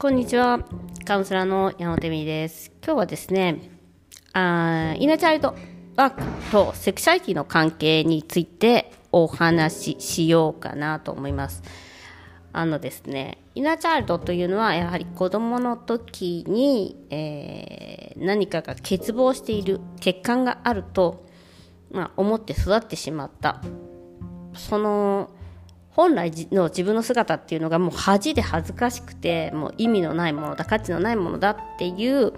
こんにちは。カウンセラーの山本美です。今日はですね、あイナチャイルドワークとセクシャリティの関係についてお話ししようかなと思います。あのですね、イナチャイルドというのはやはり子供の時に、えー、何かが欠乏している欠陥があると、まあ、思って育ってしまった。その本来の自分の姿っていうのがもう恥で恥ずかしくてもう意味のないものだ価値のないものだっていう、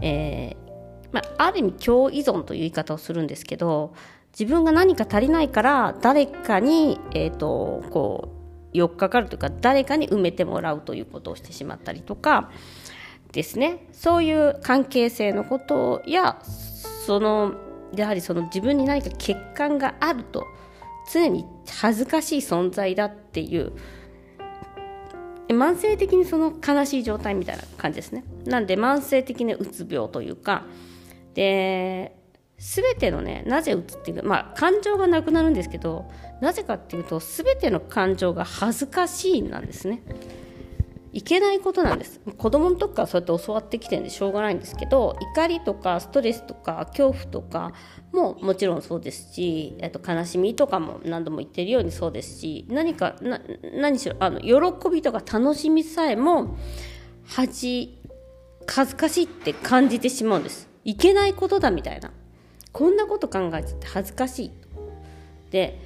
えー、まあ、ある意味共依存という言い方をするんですけど自分が何か足りないから誰かに、えーと、こうよっかかるというか誰かに埋めてもらうということをしてしまったりとかですね。そういう関係性のことやそのやはりその自分に何か欠陥があると常に恥ずかしい存在だっていう慢性的にその悲しい状態みたいな感じですね。なんで慢性的にうつ病というかで全てのねなぜうつっていうかまあ感情がなくなるんですけどなぜかっていうと全ての感情が恥ずかしいなんですね。いけないことなんです。子供の時からそうやって教わってきてるんでしょうがないんですけど怒りとかストレスとか恐怖とかももちろんそうですし、えっと、悲しみとかも何度も言ってるようにそうですし何かな何しろあの喜びとか楽しみさえも恥恥ずかしいって感じてしまうんです。いけないことだみたいな。こんなこと考えちゃって恥ずかしい。で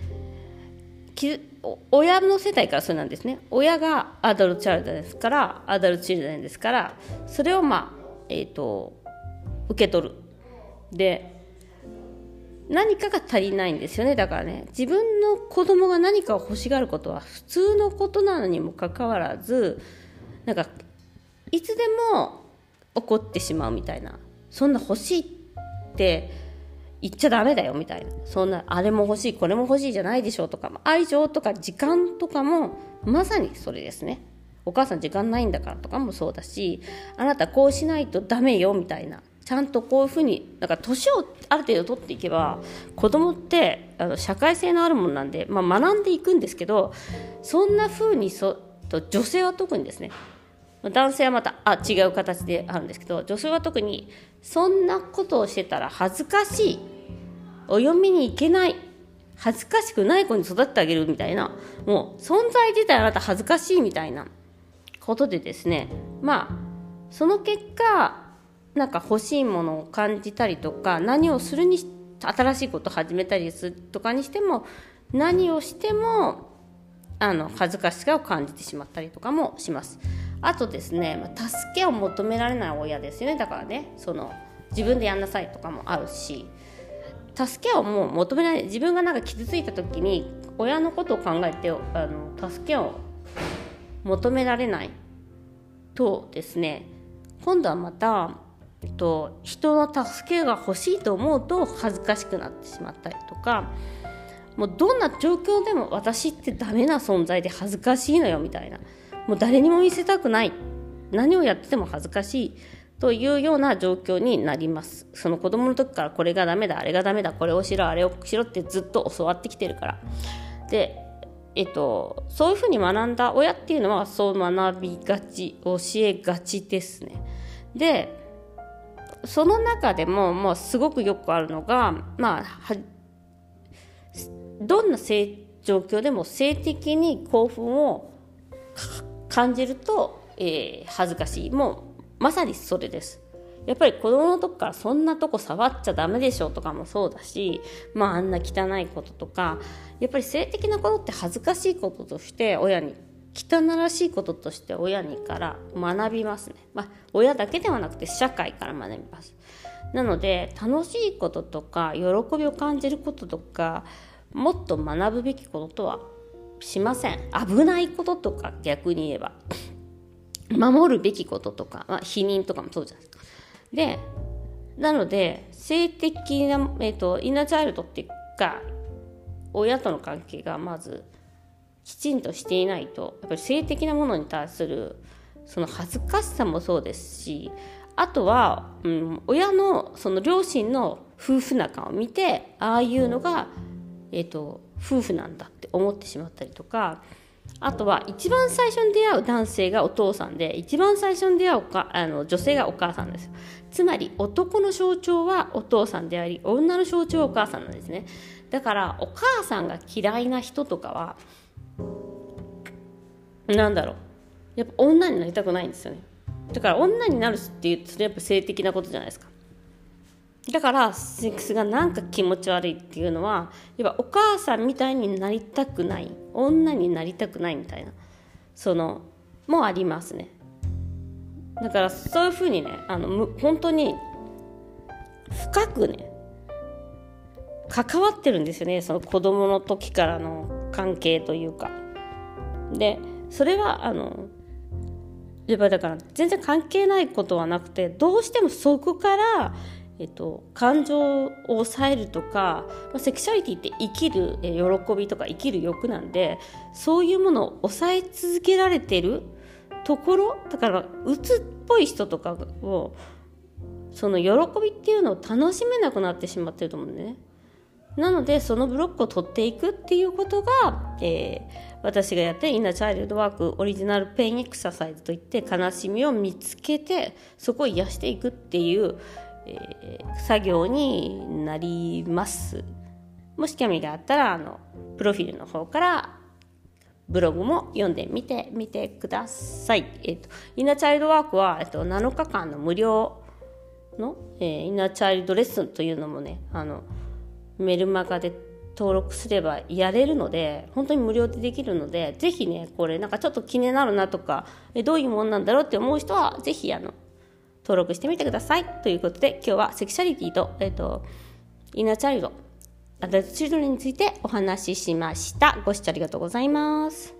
親の世代からそうなんですね。親がアダルトチャイルドですからアダルトチルドレンですからそれをまあえっ、ー、と受け取る。で何かが足りないんですよね。だからね自分の子供が何かを欲しがることは普通のことなのにもかかわらずなんかいつでも怒ってしまうみたいな。そんな欲しいって言っちゃダメだよみたいな。そんなあれも欲しいこれも欲しいじゃないでしょうとか愛情とか時間とかもまさにそれですね。お母さん時間ないんだからとかもそうだしあなたこうしないとダメよみたいな。ちゃんとこういうふうになんか年をある程度取っていけば子供ってあの社会性のあるものなんで、まあ、学んでいくんですけどそんなふうにそと女性は特にですね男性はまたあ違う形であるんですけど女性は特にそんなことをしてたら恥ずかしいお嫁に行けない恥ずかしくない子に育ってあげるみたいなもう存在自体あなた恥ずかしいみたいなことでですねまあその結果なんか欲しいものを感じたりとか何をするに新しいことを始めたりするとかにしても何をしてもあの恥ずかしさを感じてしまったりとかもします。あとですね、助けを求められない親ですよね。だからねその自分でやんなさいとかもあるし。助けをもう求めない自分がなんか傷ついた時に親のことを考えてあの助けを求められないとですね今度はまた、えっと、人の助けが欲しいと思うと恥ずかしくなってしまったりとかもうどんな状況でも私ってダメな存在で恥ずかしいのよみたいな。もう誰にも見せたくない。何をやってても恥ずかしい。というような状況になります。その子供の時からこれがダメだ。あれがダメだ。これをしろ。あれをしろ。ってずっと教わってきてるから。でえっと、そういうふうに学んだ。親っていうのはそう学びがち教えがちですね。でその中でももうすごくよくあるのがまあどんな状況でも性的に興奮を感じると、えー、恥ずかしいもうまさにそれですやっぱり子供の時からそんなとこ触っちゃダメでしょとかもそうだし、まああんな汚いこととか、やっぱり性的なことって恥ずかしいこととして親に、汚らしいこととして親にから学びますね。まあ親だけではなくて社会から学びます。なので楽しいこととか喜びを感じることとかもっと学ぶべきこととはしません。危ないこととか逆に言えば。守るべきこととか、まあ、否認とかもそうじゃないですか。でなので性的な、えーと、インナーチャイルドっていうか親との関係がまずきちんとしていないとやっぱり性的なものに対するその恥ずかしさもそうですしあとは、うん、親のその両親の夫婦仲を見てああいうのが、えーと夫婦なんだって思ってしまったりとかあとは一番最初に出会う男性がお父さんで一番最初に出会うかあの女性がお母さんです。つまり男の象徴はお父さんであり女の象徴はお母さんなんですね。だからお母さんが嫌いな人とかはなんだろう。やっぱ女になりたくないんですよね。だから女になるっていうそれやっぱ性的なことじゃないですか。だからセックスがなんか気持ち悪いっていうのはやっぱお母さんみたいになりたくない女になりたくないみたいなそのもありますね。だからそういうふうにねあの本当に深くね関わってるんですよね。その子供の時からの関係というか。でそれはあのやっぱだから全然関係ないことはなくてどうしてもそこからえっと、感情を抑えるとか、まあ、セクシャリティって生きる喜びとか生きる欲なんでそういうものを抑え続けられてるところだから鬱っぽい人とかをその喜びっていうのを楽しめなくなってしまってると思うんでね。なのでそのブロックを取っていくっていうことが、えー、私がやってるインナーチャイルドワークオリジナルペインエクササイズといって悲しみを見つけてそこを癒していくっていう、えー、作業になります。もし興味があったらあのプロフィールの方からブログも読んでみてみてください。え、ー、と、インナーチャイルドワークは、え、ー、と、7日間の無料の、えー、インナーチャイルドレッスンというのもね、あの、メルマガで登録すればやれるので、本当に無料でできるので、ぜひね、これなんかちょっと気になるなとか、どういうもんなんだろうって思う人は、ぜひあの、登録してみてください。ということで、今日はセクシャリティと、えっ、ー、と、イナーチャイルド、アダルトチルドレンについてお話ししました。ご視聴ありがとうございます。